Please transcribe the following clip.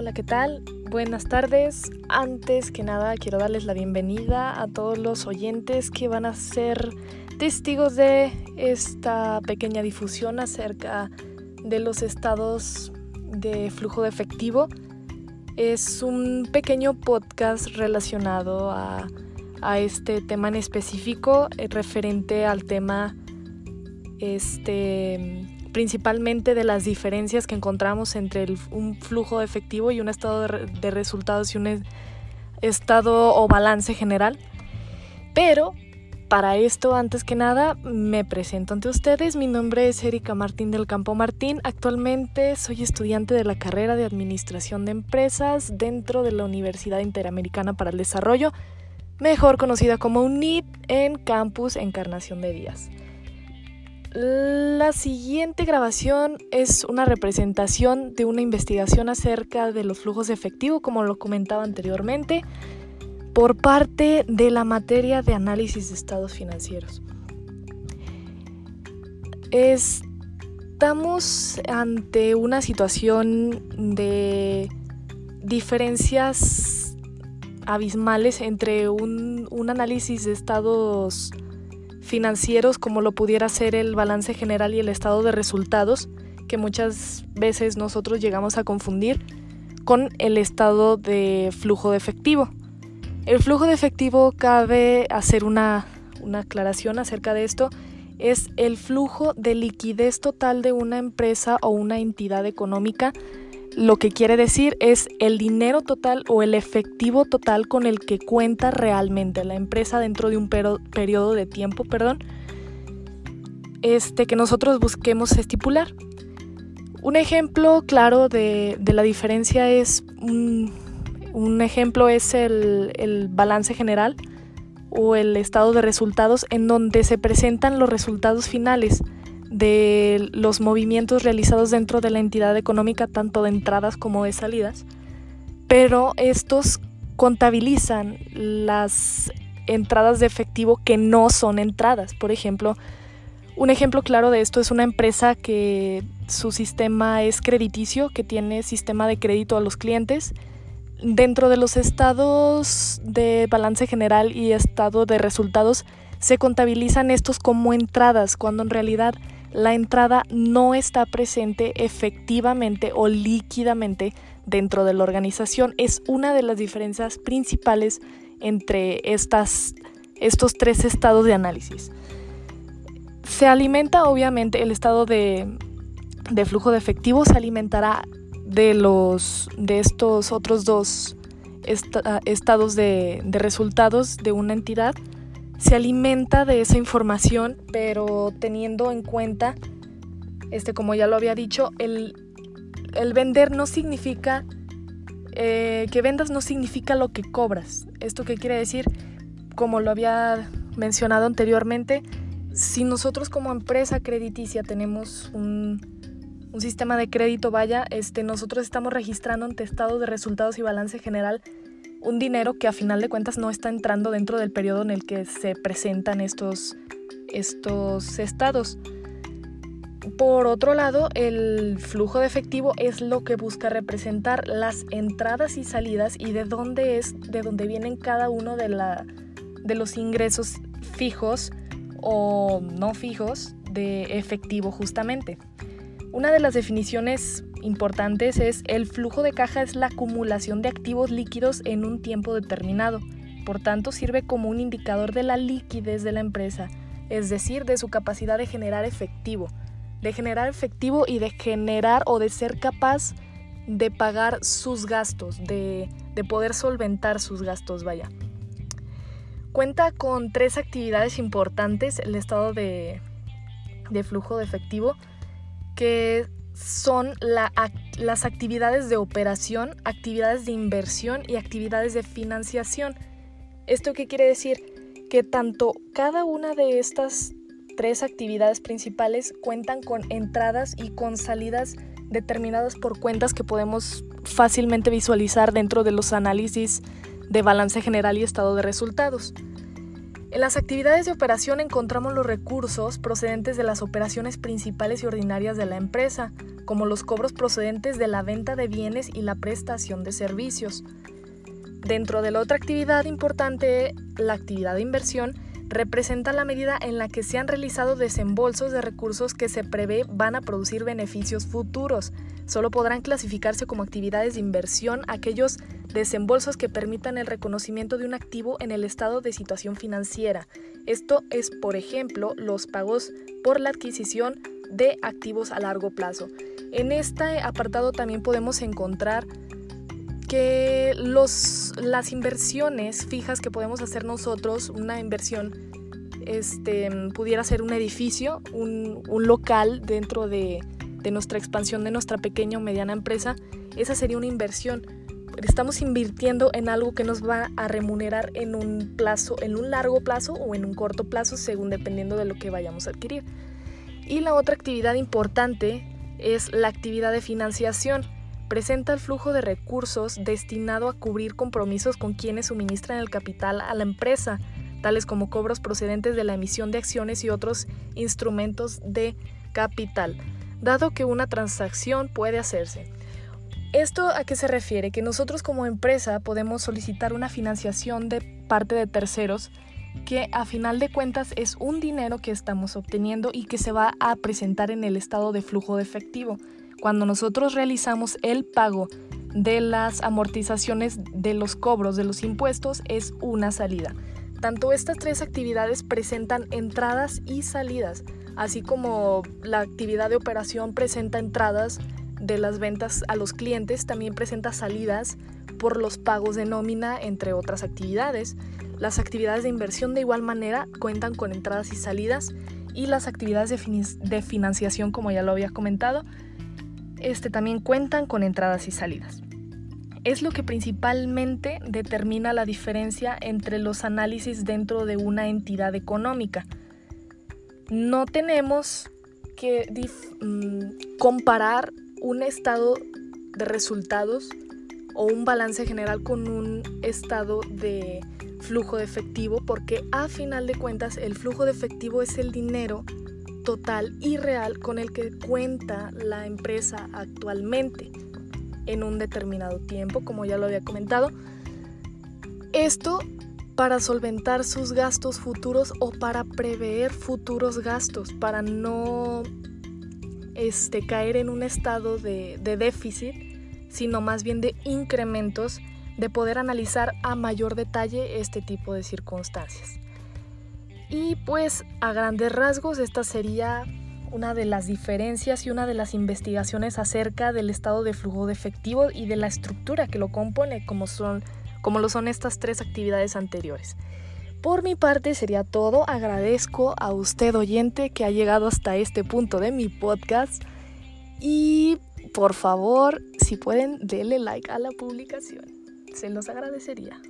Hola, ¿qué tal? Buenas tardes. Antes que nada, quiero darles la bienvenida a todos los oyentes que van a ser testigos de esta pequeña difusión acerca de los estados de flujo de efectivo. Es un pequeño podcast relacionado a, este tema en específico, eh, referente al tema este principalmente de las diferencias que encontramos entre un flujo efectivo y un estado de, resultados y un estado o balance general. Pero para esto, antes que nada, me presento ante ustedes. Mi nombre es Erika Martín del Campo Martín. Actualmente soy estudiante de la carrera de Administración de Empresas dentro de la Universidad Interamericana para el Desarrollo, mejor conocida como UNIT en Campus Encarnación de Díaz. La siguiente grabación es una representación de una investigación acerca de los flujos de efectivo, como lo comentaba anteriormente, por parte de la materia de análisis de estados financieros. Estamos ante una situación de diferencias abismales entre un, un análisis de estados financieros como lo pudiera ser el balance general y el estado de resultados, que muchas veces nosotros llegamos a confundir con el estado de flujo de efectivo. El flujo de efectivo cabe hacer una, una aclaración acerca de esto, es el flujo de liquidez total de una empresa o una entidad económica lo que quiere decir es el dinero total o el efectivo total con el que cuenta realmente la empresa dentro de un periodo de tiempo, perdón, este, que nosotros busquemos estipular. Un ejemplo claro de, la diferencia es, un, ejemplo es el, el balance general o el estado de resultados en donde se presentan los resultados finales de los movimientos realizados dentro de la entidad económica, tanto de entradas como de salidas, pero estos contabilizan las entradas de efectivo que no son entradas. Por ejemplo, un ejemplo claro de esto es una empresa que su sistema es crediticio, que tiene sistema de crédito a los clientes. Dentro de los estados de balance general y estado de resultados se contabilizan estos como entradas, cuando en realidad la entrada no está presente efectivamente o líquidamente dentro de la organización. Es una de las diferencias principales entre estas, estos tres estados de análisis. Se alimenta obviamente el estado de, flujo de efectivo, se alimentará de, los, de estos otros dos estados de resultados de una entidad se alimenta de esa información, pero teniendo en cuenta, este, como ya lo había dicho, el, vender no significa, eh, que vendas no significa lo que cobras. ¿Esto qué quiere decir? Como lo había mencionado anteriormente, si nosotros como empresa crediticia tenemos un, un sistema de crédito, vaya, este, nosotros estamos registrando ante estado de resultados y balance general un dinero que a final de cuentas no está entrando dentro del periodo en el que se presentan estos, estos estados. Por otro lado, el flujo de efectivo es lo que busca representar las entradas y salidas y de dónde es, de dónde vienen cada uno de, la, de los ingresos fijos o no fijos de efectivo justamente. Una de las definiciones importantes es el flujo de caja es la acumulación de activos líquidos en un tiempo determinado. Por tanto, sirve como un indicador de la liquidez de la empresa, es decir, de su capacidad de generar efectivo, de generar efectivo y de generar o de ser capaz de pagar sus gastos, de, poder solventar sus gastos, vaya. Cuenta con tres actividades importantes el estado de, de flujo de efectivo, que son las actividades de operación, actividades de inversión y actividades de financiación. ¿Esto qué quiere decir? Que tanto cada una de estas tres actividades principales cuentan con entradas y con salidas determinadas por cuentas que podemos fácilmente visualizar dentro de los análisis de balance general y estado de resultados. En las actividades de operación encontramos los recursos procedentes de las operaciones principales y ordinarias de la empresa, como los cobros procedentes de la venta de bienes y la prestación de servicios. Dentro de la otra actividad importante, la actividad de inversión, representa la medida en la que se han realizado desembolsos de recursos que se prevé van a producir beneficios futuros. Solo podrán clasificarse como actividades de inversión aquellos desembolsos que permitan el reconocimiento de un activo en el estado de situación financiera. Esto es, por ejemplo, los pagos por la adquisición de activos a largo plazo. En este apartado también podemos encontrar que los, las inversiones fijas que podemos hacer nosotros, una inversión este, pudiera ser un edificio, un, local dentro de, de, nuestra expansión de nuestra pequeña o mediana empresa, esa sería una inversión. Estamos invirtiendo en algo que nos va a remunerar en un plazo, en un largo plazo o en un corto plazo, según dependiendo de lo que vayamos a adquirir. Y la otra actividad importante es la actividad de financiación presenta el flujo de recursos destinado a cubrir compromisos con quienes suministran el capital a la empresa, tales como cobros procedentes de la emisión de acciones y otros instrumentos de capital, dado que una transacción puede hacerse. ¿Esto a qué se refiere? Que nosotros como empresa podemos solicitar una financiación de parte de terceros que a final de cuentas es un dinero que estamos obteniendo y que se va a presentar en el estado de flujo de efectivo cuando nosotros realizamos el pago de las amortizaciones de los cobros de los impuestos es una salida. Tanto estas tres actividades presentan entradas y salidas, así como la actividad de operación presenta entradas de las ventas a los clientes, también presenta salidas por los pagos de nómina, entre otras actividades. Las actividades de inversión de igual manera cuentan con entradas y salidas y las actividades de, financiación, como ya lo había comentado, este, también cuentan con entradas y salidas. Es lo que principalmente determina la diferencia entre los análisis dentro de una entidad económica. No tenemos que mm, comparar un estado de resultados o un balance general con un estado de flujo de efectivo porque a final de cuentas el flujo de efectivo es el dinero total y real con el que cuenta la empresa actualmente en un determinado tiempo, como ya lo había comentado. Esto para solventar sus gastos futuros o para prever futuros gastos, para no este, caer en un estado de, déficit, sino más bien de incrementos, de poder analizar a mayor detalle este tipo de circunstancias. Y pues a grandes rasgos esta sería una de las diferencias y una de las investigaciones acerca del estado de flujo de efectivo y de la estructura que lo compone como, son, como lo son estas tres actividades anteriores. Por mi parte sería todo. Agradezco a usted oyente que ha llegado hasta este punto de mi podcast. Y por favor, si pueden, denle like a la publicación. Se los agradecería.